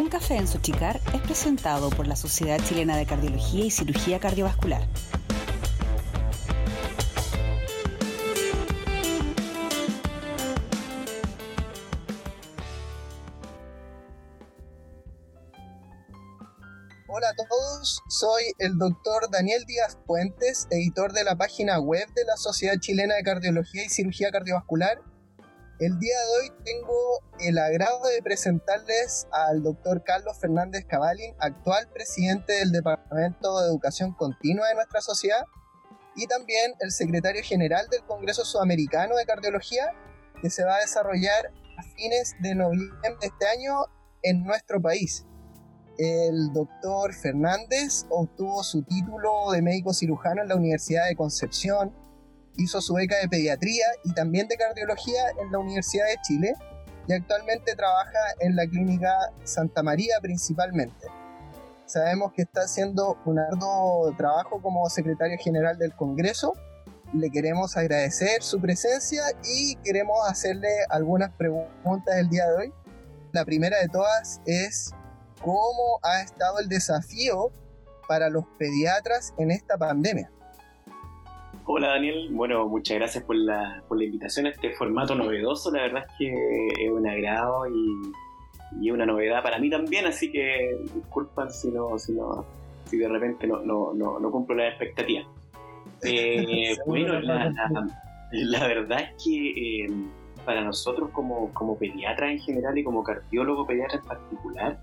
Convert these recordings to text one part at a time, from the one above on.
Un café en Sochicar es presentado por la Sociedad Chilena de Cardiología y Cirugía Cardiovascular. Hola a todos, soy el doctor Daniel Díaz Puentes, editor de la página web de la Sociedad Chilena de Cardiología y Cirugía Cardiovascular el día de hoy tengo el agrado de presentarles al doctor Carlos Fernández Cavalin, actual presidente del Departamento de Educación Continua de nuestra sociedad, y también el secretario general del Congreso Sudamericano de Cardiología, que se va a desarrollar a fines de noviembre de este año en nuestro país. El doctor Fernández obtuvo su título de médico cirujano en la Universidad de Concepción, hizo su beca de pediatría y también de cardiología en la Universidad de Chile y actualmente trabaja en la clínica Santa María principalmente. Sabemos que está haciendo un arduo trabajo como secretario general del Congreso. Le queremos agradecer su presencia y queremos hacerle algunas preguntas el día de hoy. La primera de todas es cómo ha estado el desafío para los pediatras en esta pandemia. Hola Daniel, bueno, muchas gracias por la, por la invitación a este formato novedoso, la verdad es que es un agrado y, y una novedad para mí también, así que disculpan si no, si no, si de repente no, no, no, no cumplo la expectativa. Eh, bueno, la, la, verdad es que eh, para nosotros como, como pediatra en general y como cardiólogo pediatra en particular,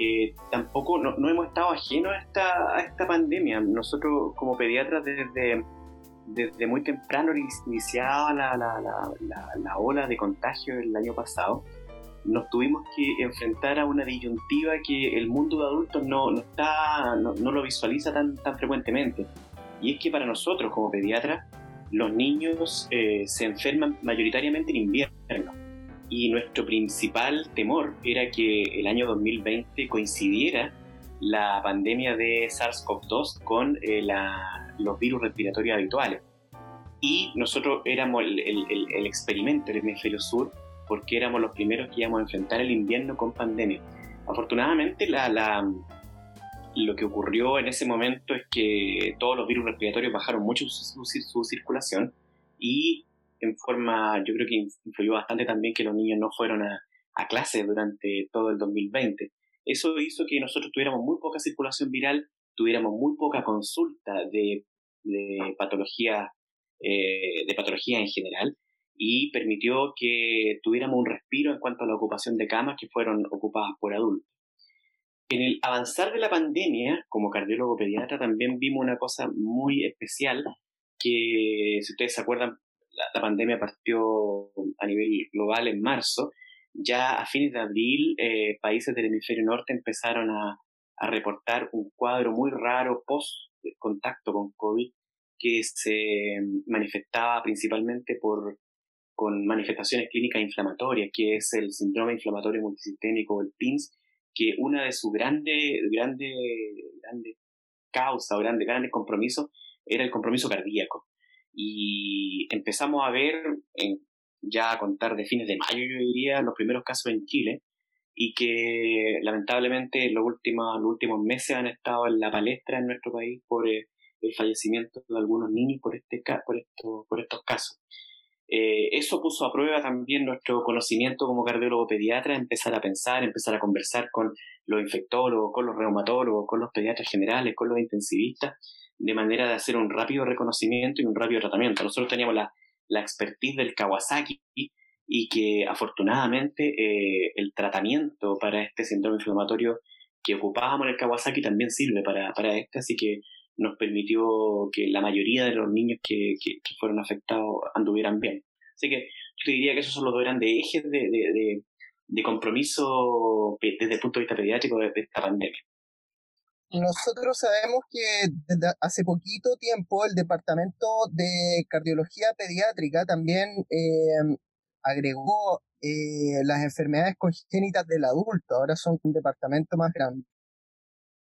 eh, tampoco no, no, hemos estado ajenos a esta, a esta pandemia. Nosotros como pediatras desde desde muy temprano iniciaba la, la, la, la, ola de contagio el año pasado, nos tuvimos que enfrentar a una disyuntiva que el mundo de adultos no, no está, no, lo visualiza tan, tan frecuentemente. Y es que para nosotros como pediatras, los niños eh, se enferman mayoritariamente en invierno. Y nuestro principal temor era que el año 2020 coincidiera la pandemia de SARS-CoV-2 con eh, los virus respiratorios habituales. Y nosotros éramos el, el, experimento del hemisferio sur porque éramos los primeros que íbamos a enfrentar el invierno con pandemia. Afortunadamente, la, la, lo que ocurrió en ese momento es que todos los virus respiratorios bajaron mucho su, su, circulación y en forma, yo creo que influyó bastante también que los niños no fueron a, a clase durante todo el 2020. Eso hizo que nosotros tuviéramos muy poca circulación viral, tuviéramos muy poca consulta de, patología, eh, de patología en general y permitió que tuviéramos un respiro en cuanto a la ocupación de camas que fueron ocupadas por adultos. En el avanzar de la pandemia, como cardiólogo pediatra, también vimos una cosa muy especial, que si ustedes se acuerdan, la pandemia partió a nivel global en marzo ya a fines de abril, eh, países del hemisferio norte empezaron a, reportar un cuadro muy raro post contacto con COVID que se manifestaba principalmente por con manifestaciones clínicas inflamatorias, que es el síndrome inflamatorio multisistémico, el PINS, que una de sus grandes grande, grande causas o grandes, grandes compromisos era el compromiso cardíaco. Y empezamos a ver en ya a contar de fines de mayo, yo diría, los primeros casos en Chile, y que lamentablemente los últimos, los últimos meses han estado en la palestra en nuestro país por eh, el fallecimiento de algunos niños por, este, por, esto, por estos casos. Eh, eso puso a prueba también nuestro conocimiento como cardiólogo pediatra, empezar a pensar, empezar a conversar con los infectólogos, con los reumatólogos, con los pediatras generales, con los intensivistas, de manera de hacer un rápido reconocimiento y un rápido tratamiento. Nosotros teníamos la, la expertise del Kawasaki y que afortunadamente eh, el tratamiento para este síndrome inflamatorio que ocupábamos en el Kawasaki también sirve para, para este, así que nos permitió que la mayoría de los niños que, que, fueron afectados anduvieran bien. Así que yo te diría que esos son los dos grandes ejes de, de, de, compromiso desde el punto de vista pediátrico de esta pandemia. Nosotros sabemos que desde hace poquito tiempo el Departamento de Cardiología Pediátrica también eh, agregó eh, las enfermedades congénitas del adulto. Ahora son un departamento más grande.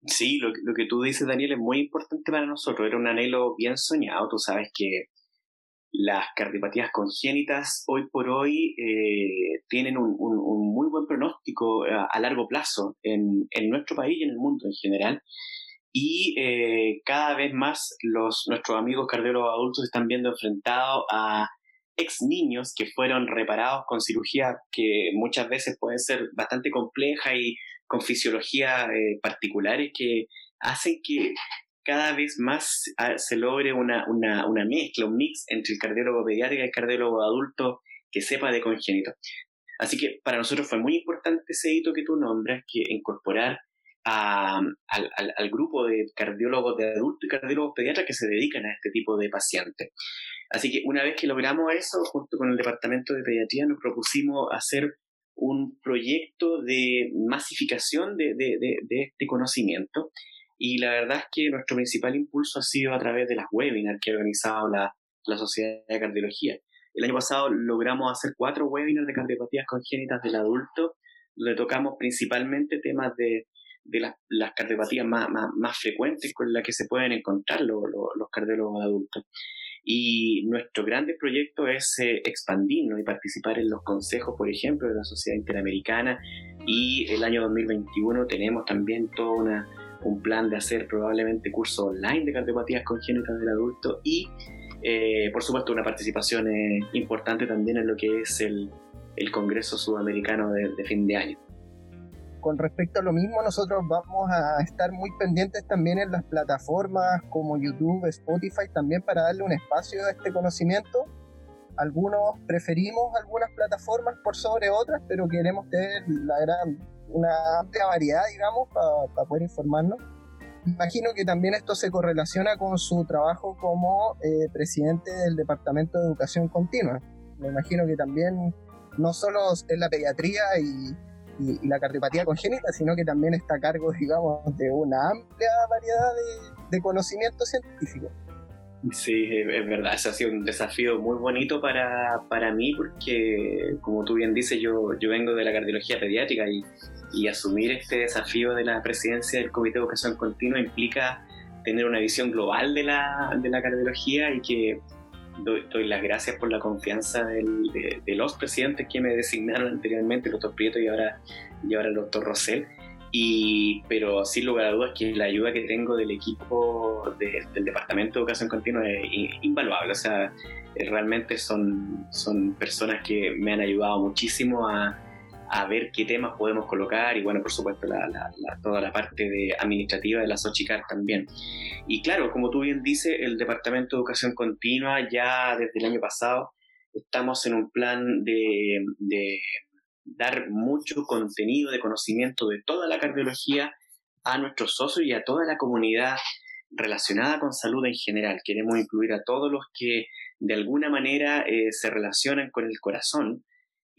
Sí, lo, lo, que tú dices, Daniel, es muy importante para nosotros. Era un anhelo bien soñado. Tú sabes que las cardiopatías congénitas hoy por hoy eh, tienen un, muy buen pronóstico a, a largo plazo en, en, nuestro país y en el mundo en general. Y eh, cada vez más los, nuestros amigos cardiólogos adultos están viendo enfrentados a ex niños que fueron reparados con cirugía que muchas veces pueden ser bastante compleja y con fisiología eh, particulares que hacen que cada vez más ah, se logre una, una, una, mezcla, un mix entre el cardiólogo pediátrico y el cardiólogo adulto que sepa de congénito. Así que para nosotros fue muy importante ese hito que tú nombras, que incorporar a, al, al, grupo de cardiólogos de adultos y cardiólogos pediatras que se dedican a este tipo de pacientes. Así que una vez que logramos eso, junto con el Departamento de Pediatría, nos propusimos hacer un proyecto de masificación de, de, de este conocimiento y la verdad es que nuestro principal impulso ha sido a través de las webinars que ha organizado la, la Sociedad de Cardiología. El año pasado logramos hacer cuatro webinars de cardiopatías congénitas del adulto, donde tocamos principalmente temas de, de las, las cardiopatías más, más, más, frecuentes con las que se pueden encontrar los, los, los cardiólogos adultos. Y nuestro grande proyecto es eh, expandirnos y participar en los consejos, por ejemplo, de la Sociedad Interamericana. Y el año 2021 tenemos también toda una un plan de hacer probablemente cursos online de cardiopatías congénitas del adulto y, eh, por supuesto, una participación eh, importante también en lo que es el, el Congreso Sudamericano de, de, fin de año. Con respecto a lo mismo, nosotros vamos a estar muy pendientes también en las plataformas como YouTube, Spotify, también para darle un espacio a este conocimiento. Algunos preferimos algunas plataformas por sobre otras, pero queremos tener la gran una amplia variedad, digamos, para poder informarnos. Imagino que también esto se correlaciona con su trabajo como eh, presidente del Departamento de Educación Continua. Me imagino que también no solo es la pediatría y, la cardiopatía congénita, sino que también está a cargo, digamos, de una amplia variedad de, de conocimiento científico. Sí, es verdad, ese ha sido un desafío muy bonito para, para mí porque, como tú bien dices, yo, yo vengo de la cardiología pediátrica y, y asumir este desafío de la presidencia del Comité de Educación Continua implica tener una visión global de la, de la cardiología y que doy, doy, las gracias por la confianza del, de, los presidentes que me designaron anteriormente, el doctor Prieto y ahora, y ahora el doctor Rosell. Y, pero sin lugar a dudas que la ayuda que tengo del equipo de, del Departamento de Educación Continua es invaluable. O sea, realmente son, son personas que me han ayudado muchísimo a, a ver qué temas podemos colocar y bueno, por supuesto, la, toda la parte de administrativa de la Sochicar también. Y claro, como tú bien dices, el Departamento de Educación Continua ya desde el año pasado estamos en un plan de, de dar mucho contenido de conocimiento de toda la cardiología a nuestros socios y a toda la comunidad relacionada con salud en general. Queremos incluir a todos los que de alguna manera eh, se relacionan con el corazón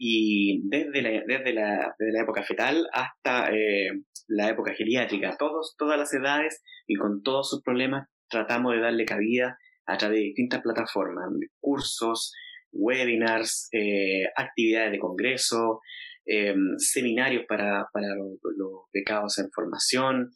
y desde la, desde la, desde la época fetal hasta eh, la época geriátrica, todos, todas las edades y con todos sus problemas tratamos de darle cabida a través de distintas plataformas, cursos, webinars, eh, actividades de congreso, eh, seminarios para, para los, los, becados en formación,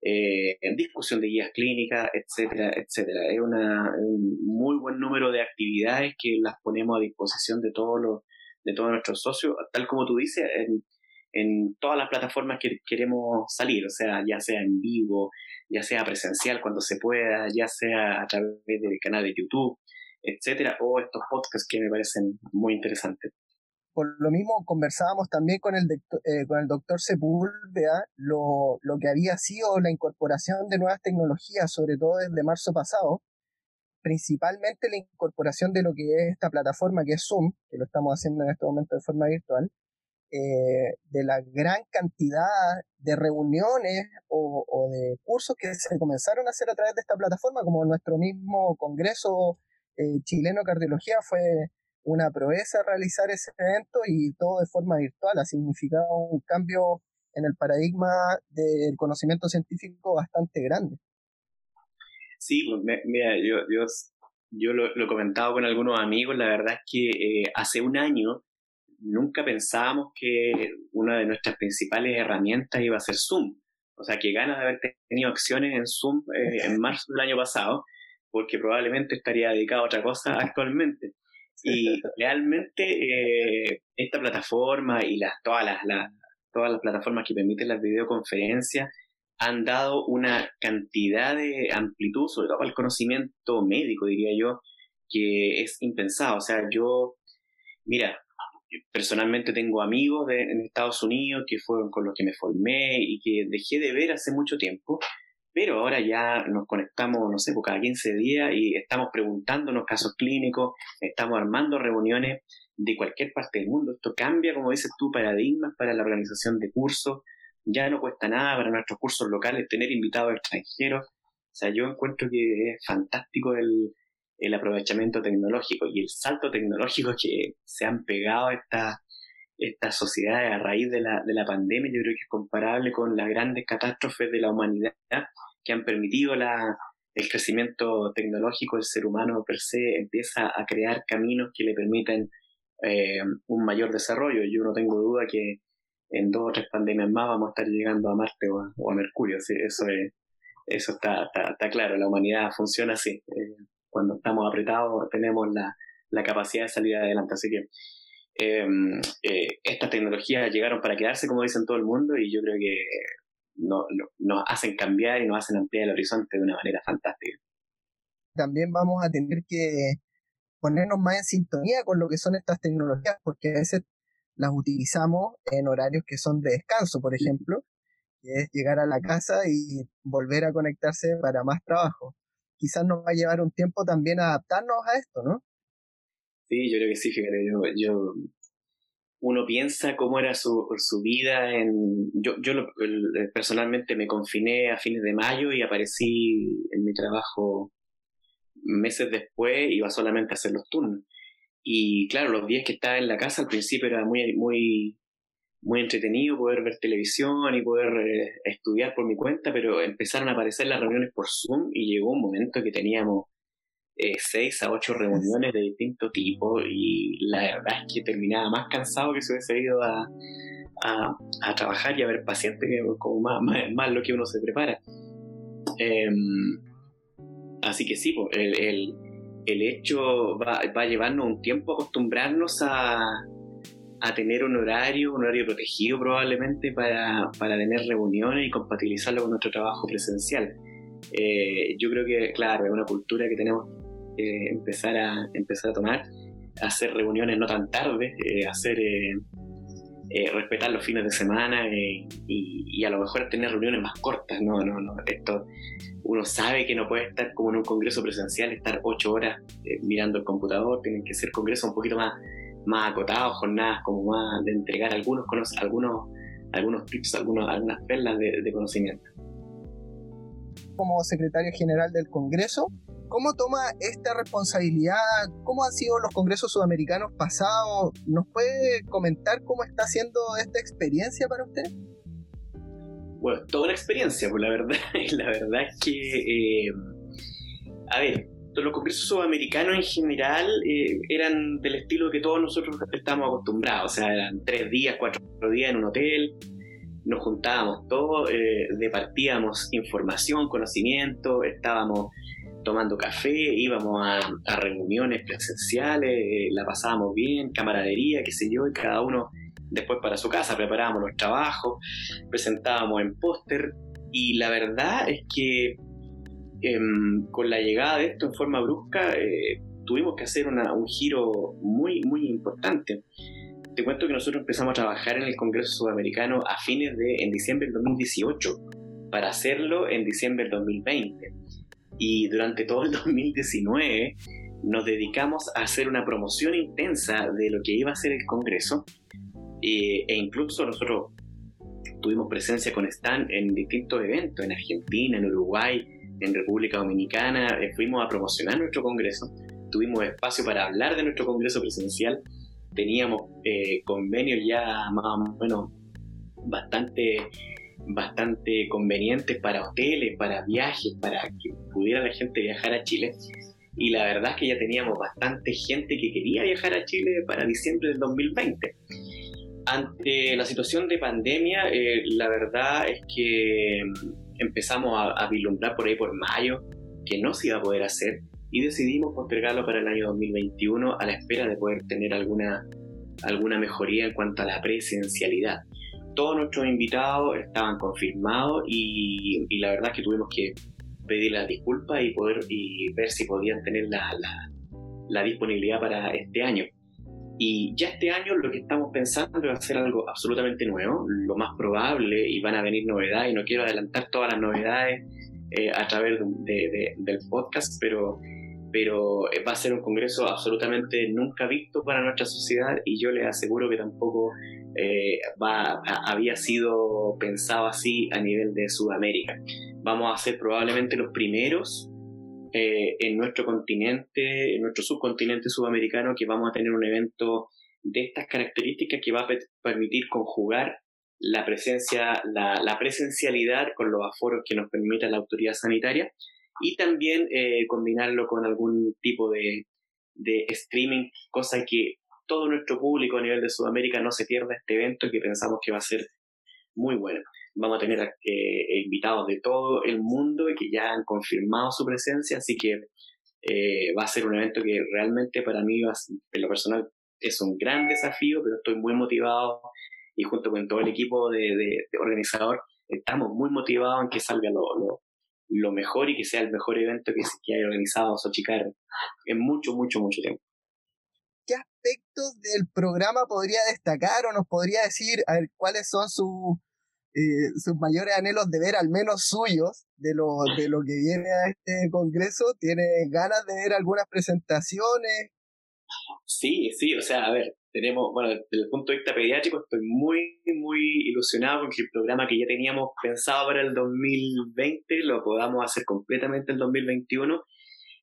eh, discusión de guías clínicas, etcétera, etcétera. Es una, un muy buen número de actividades que las ponemos a disposición de todos los de todos nuestros socios, tal como tú dices, en, en todas las plataformas que queremos salir, o sea, ya sea en vivo, ya sea presencial cuando se pueda, ya sea a través del canal de YouTube, etcétera, o estos podcasts que me parecen muy interesantes. Por lo mismo, conversábamos también con el, eh, con el doctor Sepúlveda lo, lo que había sido la incorporación de nuevas tecnologías, sobre todo desde marzo pasado, principalmente la incorporación de lo que es esta plataforma que es Zoom, que lo estamos haciendo en este momento de forma virtual, eh, de la gran cantidad de reuniones o, de cursos que se comenzaron a hacer a través de esta plataforma, como nuestro mismo Congreso eh, Chileno de Cardiología fue una proeza realizar ese evento y todo de forma virtual, ha significado un cambio en el paradigma del conocimiento científico bastante grande. Sí, pues mira, yo, yo, yo lo, lo, he comentado con algunos amigos, la verdad es que eh, hace un año nunca pensábamos que una de nuestras principales herramientas iba a ser Zoom. O sea, que ganas de haber tenido acciones en Zoom eh, en marzo del año pasado. porque probablemente estaría dedicado a otra cosa actualmente. Y realmente eh, esta plataforma y las, todas, las, todas las plataformas que permiten las videoconferencias han dado una cantidad de amplitud, sobre todo el conocimiento médico, diría yo, que es impensado. O sea, yo, mira, personalmente tengo amigos de, en Estados Unidos que fueron con los que me formé y que dejé de ver hace mucho tiempo, pero ahora ya nos conectamos, no sé, por cada 15 días y estamos preguntándonos casos clínicos, estamos armando reuniones de cualquier parte del mundo. Esto cambia, como dices tú, paradigmas para la organización de cursos. Ya no cuesta nada para nuestros cursos locales tener invitados extranjeros. O sea, yo encuentro que es fantástico el, el aprovechamiento tecnológico y el salto tecnológico que se han pegado a esta, esta sociedad a raíz de la, de la pandemia, yo creo que es comparable con las grandes catástrofes de la humanidad que han permitido la, el crecimiento tecnológico del ser humano per se, empieza a crear caminos que le permiten eh, un mayor desarrollo. Yo no tengo duda que en dos o tres pandemias más vamos a estar llegando a Marte o a, Mercurio. eso es, eso está, está, claro, la humanidad funciona así. Eh, cuando estamos apretados tenemos la, la capacidad de salir adelante. Así que em, eh, estas tecnologías llegaron para quedarse, como dicen todo el mundo, y yo creo que no, nos hacen cambiar y nos hacen ampliar el horizonte de una manera fantástica. También vamos a tener que ponernos más en sintonía con lo que son estas tecnologías, porque a veces las utilizamos en horarios que son de descanso, por ejemplo, que es llegar a la casa y volver a conectarse para más trabajo quizás nos va a llevar un tiempo también adaptarnos a esto, ¿no? Sí, yo creo que sí, fíjate, yo, yo uno piensa cómo era su, su vida en... Yo, yo personalmente me confiné a fines de mayo y aparecí en mi trabajo meses después, iba solamente a hacer los turnos. Y claro, los días que estaba en la casa al principio era muy, muy, muy entretenido poder ver televisión y poder eh, estudiar por mi cuenta, pero empezaron a aparecer las reuniones por Zoom y llegó un momento que teníamos eh, seis a ocho reuniones de distinto tipo y la verdad es que terminaba más cansado que si hubiese ido a, a, trabajar y a ver pacientes como más, más, lo que uno se prepara. Em, así que sí, el, el, el hecho va, va llevarnos un tiempo acostumbrarnos a a tener un horario, un horario protegido probablemente para, para tener reuniones y compatibilizarlo con nuestro trabajo presencial. Eh, yo creo que, claro, es una cultura que tenemos que empezar, a, empezar a tomar, hacer reuniones no tan tarde, eh, hacer, eh, respetar los fines de semana y, y, a lo mejor tener reuniones más cortas. No, no, no. Esto, uno sabe que no puede estar como en un congreso presencial, estar ocho horas mirando el computador, tienen que ser congresos un poquito más más acotados, jornadas como más de entregar algunos, algunos, algunos tips, algunos, algunas perlas de, conocimiento. Como secretario general del Congreso, ¿cómo toma esta responsabilidad? ¿Cómo han sido los congresos sudamericanos pasados? ¿Nos puede comentar cómo está siendo esta experiencia para usted? Bueno, toda una experiencia, pues la verdad, la verdad es que, eh, a ver, los congresos sudamericanos en general eh, eran del estilo que todos nosotros estamos acostumbrados, o sea, eran tres días, cuatro días en un hotel, nos juntábamos todos, eh, departíamos información, conocimiento, estábamos tomando café, íbamos a, reuniones presenciales, eh, la pasábamos bien, camaradería, qué sé yo, y cada uno después para su casa preparábamos los trabajos, presentábamos en póster, y la verdad es que Em, con la llegada de esto en forma brusca, eh, tuvimos que hacer un giro muy, muy importante. Te cuento que nosotros empezamos a trabajar en el Congreso Sudamericano a fines de, en diciembre del 2018, para hacerlo en diciembre del 2020. Y durante todo el 2019 nos dedicamos a hacer una promoción intensa de lo que iba a ser el Congreso, e, incluso nosotros tuvimos presencia con Stan en distintos eventos, en Argentina, en Uruguay, en República Dominicana, eh, fuimos a promocionar nuestro congreso, tuvimos espacio para hablar de nuestro congreso presencial, teníamos eh, convenios ya más o menos bastante, bastante convenientes para hoteles, para viajes, para que pudiera la gente viajar a Chile. Y la verdad es que ya teníamos bastante gente que quería viajar a Chile para diciembre del 2020 ante la situación de pandemia, eh, la verdad es que empezamos a, vislumbrar por ahí por mayo que no se iba a poder hacer y decidimos postergarlo para el año 2021 a la espera de poder tener alguna, alguna mejoría en cuanto a la presencialidad. Todos nuestros invitados estaban confirmados y, la verdad es que tuvimos que pedir las disculpas y poder y ver si podían tener la, la disponibilidad para este año. Y ya este año lo que estamos pensando es hacer algo absolutamente nuevo, lo más probable, y van a venir novedades, no quiero adelantar todas las novedades eh, a través de, del podcast, pero, pero va a ser un congreso absolutamente nunca visto para nuestra sociedad y yo les aseguro que tampoco eh, había sido pensado así a nivel de Sudamérica. Vamos a ser probablemente los primeros eh, en nuestro continente, en nuestro subcontinente sudamericano, que vamos a tener un evento de estas características que va a permitir conjugar la presencia, la, presencialidad con los aforos que nos permita la autoridad sanitaria y también eh, combinarlo con algún tipo de, de streaming, cosa que todo nuestro público a nivel de Sudamérica no se pierda este evento que pensamos que va a ser muy bueno. Vamos a tener eh, invitados de todo el mundo y que ya han confirmado su presencia, así que eh, va a ser un evento que realmente para mí, en lo personal, es un gran desafío, pero estoy muy motivado y junto con todo el equipo de, organizador estamos muy motivados en que salga lo, lo, mejor y que sea el mejor evento que, que haya organizado Sochicar en mucho, mucho, mucho tiempo. ¿Qué aspectos del programa podría destacar o nos podría decir a ver, cuáles son sus eh, sus mayores anhelos de ver, al menos suyos, de lo, de lo que viene a este congreso? ¿Tiene ganas de ver algunas presentaciones? Sí, sí, o sea, a ver, tenemos, bueno, desde el punto de vista pediátrico estoy muy, muy ilusionado con que el programa que ya teníamos pensado para el 2020 lo podamos hacer completamente en el 2021.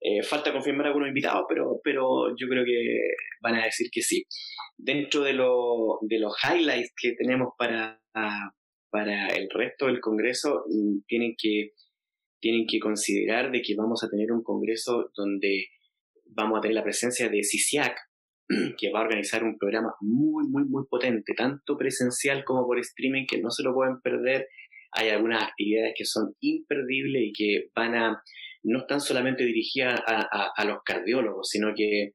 Eh, falta confirmar algunos invitados, pero, pero yo creo que van a decir que sí. Dentro de, lo, de los highlights que tenemos para, para el resto del Congreso mm, tienen que, tienen que considerar de que vamos a tener un Congreso donde vamos a tener la presencia de CICIAC, que va a organizar un programa muy, muy, muy potente, tanto presencial como por streaming, que no se lo pueden perder. Hay algunas actividades que son imperdibles y que van a, no están solamente dirigidas a, los cardiólogos, sino que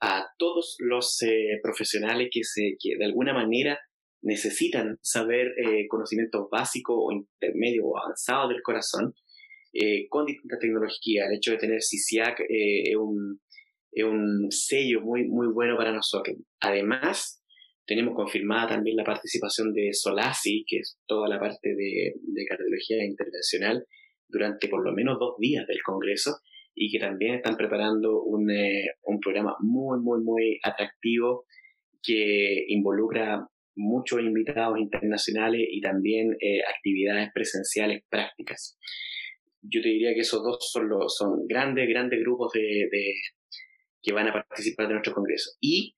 a todos los eh, profesionales que, se, que de alguna manera necesitan saber eh, conocimientos básicos o intermedios o avanzados del corazón eh, con distintas tecnologías. El hecho de tener CISIAC eh, es, un, es un sello muy, muy bueno para nosotros. Además, tenemos confirmada también la participación de Solasi, que es toda la parte de, de cardiología intervencional, durante por lo menos dos días del Congreso y que también están preparando un, un programa muy, muy, muy atractivo que involucra muchos invitados internacionales y también eh, actividades presenciales prácticas. Yo te diría que esos dos son, los, son grandes, grandes grupos de, que van a participar de nuestro congreso. Y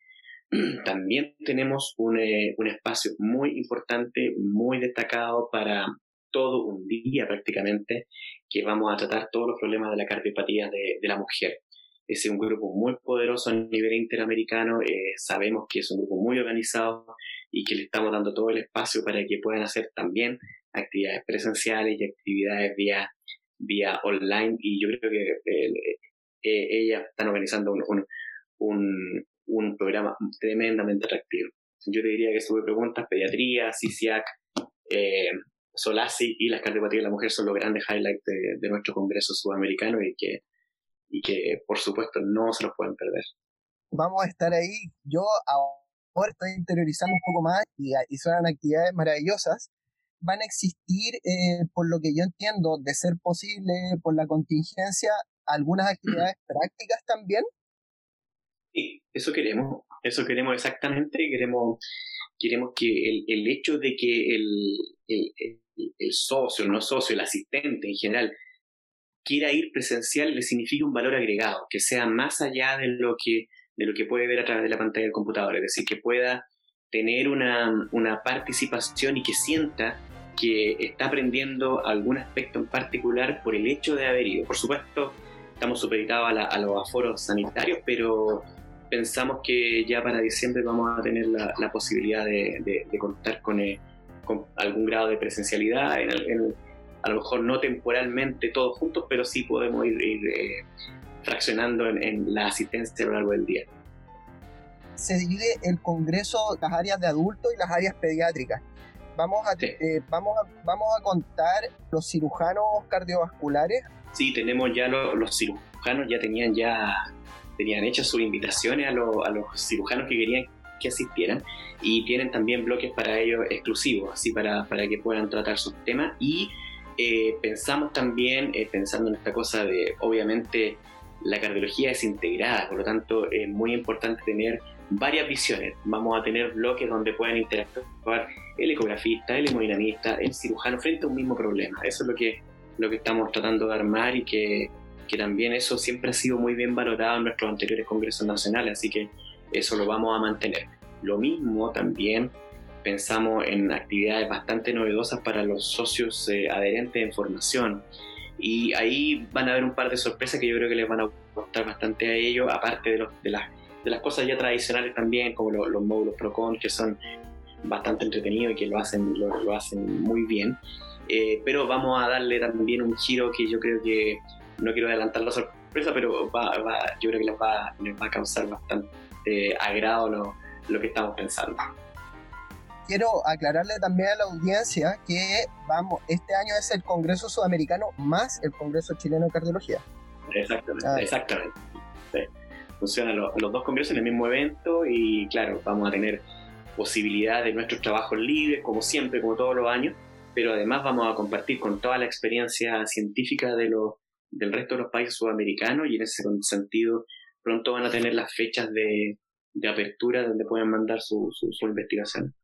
también tenemos un, eh, un espacio muy importante, muy destacado para todo un día prácticamente, que vamos a tratar todos los problemas de la cardiopatía de, la mujer. Es un grupo muy poderoso a nivel interamericano, eh, sabemos que es un grupo muy organizado, y que le estamos dando todo el espacio para que puedan hacer también actividades presenciales y actividades vía, vía online. Y yo creo que eh, eh, ellas están organizando un, un, un, programa tremendamente atractivo. Yo te diría que sube preguntas, pediatría, CICIAC, eh, Solasi y las cardiopatías de la mujer son los grandes highlights de, nuestro Congreso Sudamericano y que, y que por supuesto no se los pueden perder. Vamos a estar ahí. Yo ahora estoy interiorizando un poco más y, y son actividades maravillosas, van a existir, eh, por lo que yo entiendo, de ser posible, por la contingencia, algunas actividades prácticas también. Sí, eso queremos, eso queremos exactamente, queremos, queremos que el, el hecho de que el, el, el, socio, no socio, el asistente en general, quiera ir presencial le significa un valor agregado, que sea más allá de lo que de lo que puede ver a través de la pantalla del computador, es decir, que pueda tener una, una participación y que sienta que está aprendiendo algún aspecto en particular por el hecho de haber ido. Por supuesto, estamos supeditados a, los aforos sanitarios, pero pensamos que ya para diciembre vamos a tener la, la posibilidad de, de, contar con, eh, con, algún grado de presencialidad en, a lo mejor no temporalmente todos juntos, pero sí podemos ir, eh, fraccionando en, la asistencia a lo largo del día. Se divide el Congreso, las áreas de adultos y las áreas pediátricas. Vamos a, eh, vamos vamos a contar los cirujanos cardiovasculares. Sí, tenemos ya los cirujanos, ya tenían ya tenían hechas sus invitaciones a, a los cirujanos que querían que asistieran y tienen también bloques para ellos exclusivos, así para, para que puedan tratar sus temas y eh, pensamos también, eh, pensando en esta cosa de, obviamente, la cardiología es integrada, por lo tanto es muy importante tener varias visiones. Vamos a tener bloques donde puedan interactuar el ecografista, el hemodinamista, el cirujano frente a un mismo problema. Eso es lo que, lo que estamos tratando de armar y que, que también eso siempre ha sido muy bien valorado en nuestros anteriores congresos nacionales, así que eso lo vamos a mantener. Lo mismo también pensamos en actividades bastante novedosas para los socios eh, adherentes en formación. Y ahí van a haber un par de sorpresas que yo creo que les van a gustar bastante a ellos, aparte de, de, las, de las cosas ya tradicionales también, como los módulos PROCON, que son bastante entretenidos y que lo hacen, lo, hacen muy bien. Eh, pero vamos a darle también un giro que yo creo que, no quiero adelantar la sorpresa, pero va, yo creo que les va, les va a causar bastante agrado lo, lo que estamos pensando quiero aclararle también a la audiencia que vamos, este año es el Congreso Sudamericano más el Congreso Chileno de Cardiología. Exactamente, ah, exactamente. Funcionan los, dos congresos en el mismo evento y claro, vamos a tener posibilidad de nuestros trabajos libres, como siempre, como todos los años, pero además vamos a compartir con toda la experiencia científica de los, del resto de los países sudamericanos y en ese sentido pronto van a tener las fechas de, de apertura donde pueden mandar su, su investigación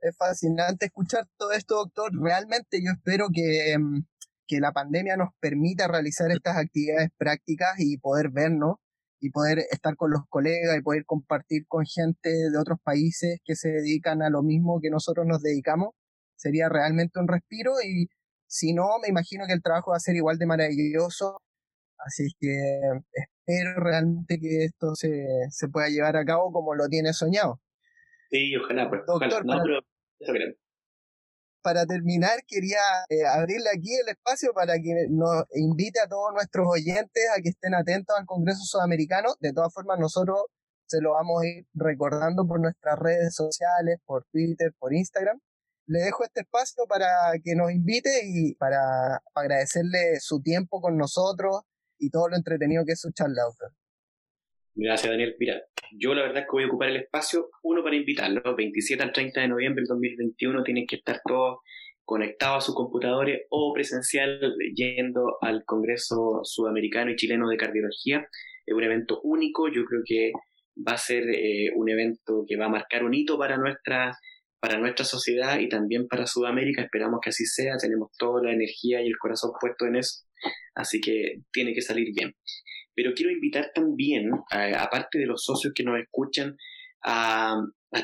es fascinante escuchar todo esto, doctor. Realmente yo espero que, em, que la pandemia nos permita realizar estas actividades prácticas y poder vernos y poder estar con los colegas y poder compartir con gente de otros países que se dedican a lo mismo que nosotros nos dedicamos. Sería realmente un respiro y si no, me imagino que el trabajo va a ser igual de maravilloso. Así que espero realmente que esto se, se pueda llevar a cabo como lo tiene soñado. Sí, ojalá, pues. Doctor, para, terminar, quería eh, abrirle aquí el espacio para que nos invite a todos nuestros oyentes a que estén atentos al Congreso Sudamericano. De todas formas, nosotros se lo vamos a ir recordando por nuestras redes sociales, por Twitter, por Instagram. Le dejo este espacio para que nos invite y para agradecerle su tiempo con nosotros y todo lo entretenido que es su charla. Gracias, Daniel. Mira, yo la verdad es que voy a ocupar el espacio, uno para invitarlos, 27 al 30 de noviembre del 2021 tienen que estar todos conectados a sus computadores o presencial yendo al Congreso Sudamericano y Chileno de Cardiología. Es un evento único, yo creo que va a ser eh, un evento que va a marcar un hito para nuestra, para nuestra sociedad y también para Sudamérica. Esperamos que así sea, tenemos toda la energía y el corazón puesto en eso, así que tiene que salir bien. Pero quiero invitar también, aparte de los socios que nos escuchan, a,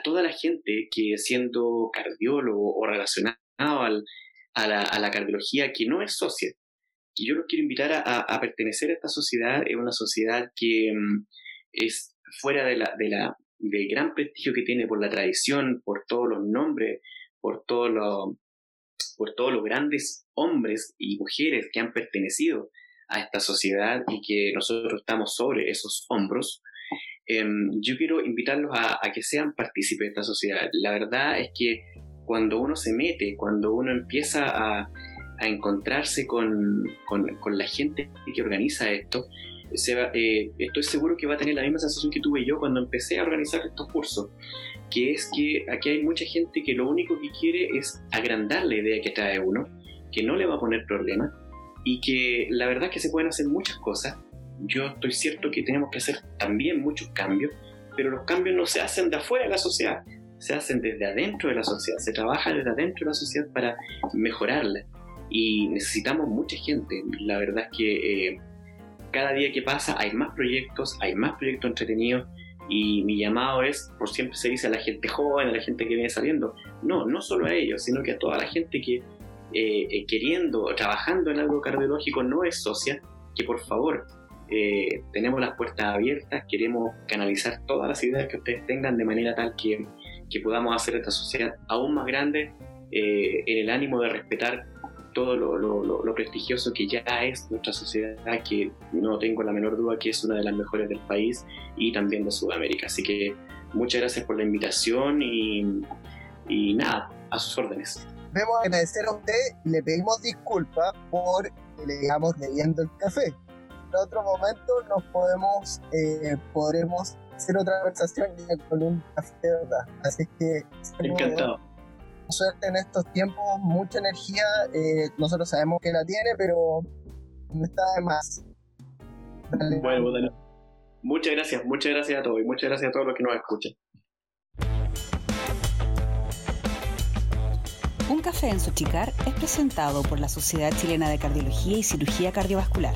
toda la gente que siendo cardiólogo o relacionado al, a, la, cardiología que no es socia, que yo los quiero invitar a, pertenecer a esta sociedad, es una sociedad que mm, es fuera de la, de la, del gran prestigio que tiene por la tradición, por todos los nombres, por todos los por todos los grandes hombres y mujeres que han pertenecido a esta sociedad y que nosotros estamos sobre esos hombros, em, yo quiero invitarlos a, que sean partícipes de esta sociedad. La verdad es que cuando uno se mete, cuando uno empieza a, encontrarse con, la gente que organiza esto, eh, estoy seguro que va a tener la misma sensación que tuve yo cuando empecé a organizar estos cursos, que es que aquí hay mucha gente que lo único que quiere es agrandar la idea que trae uno, que no le va a poner problemas, y que la verdad es que se pueden hacer muchas cosas. Yo estoy cierto que tenemos que hacer también muchos cambios, pero los cambios no se hacen de afuera de la sociedad, se hacen desde adentro de la sociedad, se trabaja desde adentro de la sociedad para mejorarla. Y necesitamos mucha gente. La verdad es que eh, cada día que pasa hay más proyectos, hay más proyectos entretenidos y mi llamado es, por siempre se dice a la gente joven, a la gente que viene saliendo, no, no solo a ellos, sino que a toda la gente que eh, eh, queriendo, trabajando en algo cardiológico no es socia, que por favor eh, tenemos las puertas abiertas, queremos canalizar todas las ideas que ustedes tengan de manera tal que, que podamos hacer esta sociedad aún más grande en el ánimo de respetar todo lo, lo, prestigioso que ya es nuestra sociedad, que no tengo la menor duda que es una de las mejores del país y también de Sudamérica. Así que muchas gracias por la invitación y, y nada, a sus órdenes. Debemos agradecer a usted y le pedimos disculpas por que le digamos leyendo el café. En otro momento nos podemos, eh, podremos hacer otra conversación con un café de verdad. Así que... Encantado suerte en estos tiempos, mucha energía. Eh, nosotros sabemos que la tiene, pero no está de más. Bueno, dale. Muchas gracias, muchas gracias a todos y muchas gracias a todos los que nos escuchan. Un café en Sochicar es presentado por la Sociedad Chilena de Cardiología y Cirugía Cardiovascular.